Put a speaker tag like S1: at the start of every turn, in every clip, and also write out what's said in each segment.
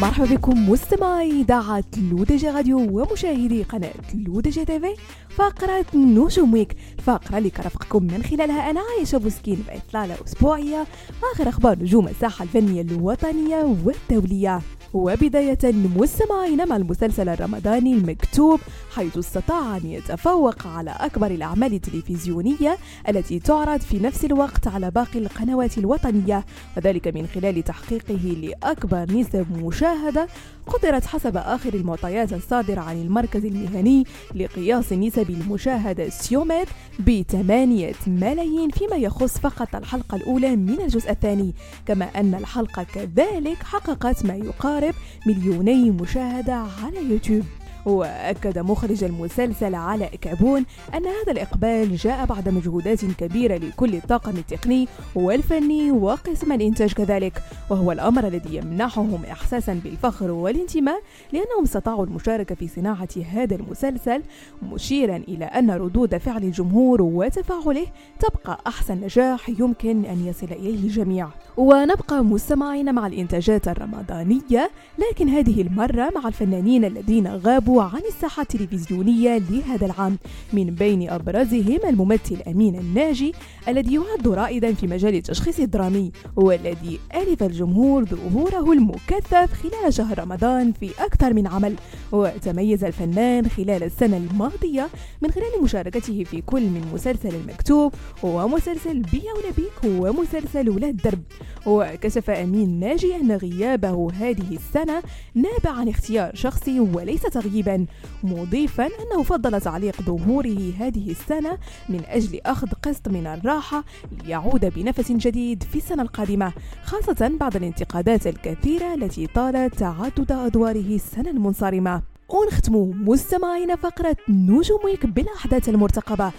S1: مرحبا بكم مستمعي إذاعة L'ODJ Radio ومشاهدي قناة L'ODJ TV فقرة نجوم Week الفقرة اللي كرفقكم من خلالها أنا عايشة بوسكين بإطلالة أسبوعية. آخر أخبار نجوم الساحة الفنية الوطنية والدولية. وبداية مستمعين مع المسلسل الرمضاني المكتوب حيث استطاع أن يتفوق على أكبر الأعمال التلفزيونية التي تعرض في نفس الوقت على باقي القنوات الوطنية وذلك من خلال تحقيقه لأكبر نسب مشاهدة قدرت حسب آخر المعطيات الصادرة عن المركز المهني لقياس نسب المشاهدة سيوميت بثمانية ملايين فيما يخص فقط الحلقة الأولى من الجزء الثاني كما أن الحلقة كذلك حققت ما يقارب مليوني مشاهدة على يوتيوب. وأكد مخرج المسلسل علاء كابون أن هذا الإقبال جاء بعد مجهودات كبيرة لكل الطاقم التقني والفني وقسم الإنتاج كذلك وهو الأمر الذي يمنحهم إحساسا بالفخر والانتماء لأنهم استطاعوا المشاركة في صناعة هذا المسلسل مشيرا إلى أن ردود فعل الجمهور وتفاعله تبقى أحسن نجاح يمكن أن يصل إليه الجميع. ونبقى مستمعين مع الإنتاجات الرمضانية لكن هذه المرة مع الفنانين الذين غابوا عن الساحة التلفزيونية لهذا العام من بين أبرزهم الممثل أمين الناجي الذي يعد رائدا في مجال التشخيص الدرامي والذي ألف الجمهور ظهوره المكثف خلال شهر رمضان في أكثر من عمل. وتميز الفنان خلال السنة الماضية من خلال مشاركته في كل من مسلسل المكتوب ومسلسل بيا ولا بيك ومسلسل ولاد درب. وكشف أمين ناجي أن غيابه هذه السنة نابع عن اختيار شخصي وليس تغيير تقريبا مضيفا أنه فضل تعليق ظهوره هذه السنة من أجل أخذ قسط من الراحة ليعود بنفس جديد في السنة القادمة خاصة بعد الانتقادات الكثيرة التي طالت تعدد أدواره السنة المنصرمة. ونختم مستمعين فقرة نجوم ويك بالأحداث المرتقبة.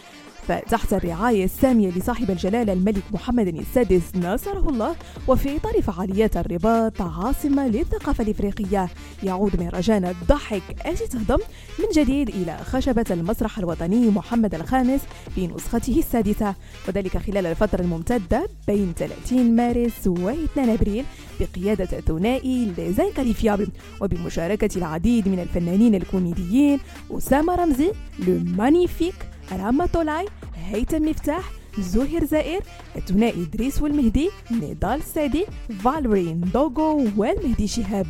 S1: فتحت الرعاية السامية لصاحب الجلالة الملك محمد السادس ناصره الله وفي إطار فعاليات الرباط عاصمة للثقافة الإفريقية. يعود مهرجان الضحك أجي تهضم من جديد إلى خشبة المسرح الوطني محمد الخامس في نسخته السادسة. وذلك خلال الفترة الممتدة بين 30 مارس و 2 أبريل بقيادة الثنائي Les Inqualifiables وبمشاركة العديد من الفنانين الكوميديين أسامة رمزي Le Magnifique راما طولاي هيثم مفتاح زهير زائر الثنائي إدريس والمهدي نضال سادي فالورين دوغو والمهدي شهاب.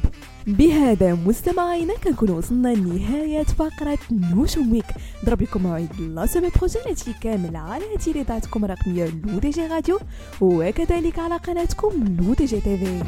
S1: بهذا مستمعينا كنكون وصلنا لنهاية فقرة نجوم Week. ضرب لكم موعد la semaine prochaine هادشي كامل على تيليطاتكم الرقمية L'ODJ Radio وكذلك على قناتكم L'ODJ TV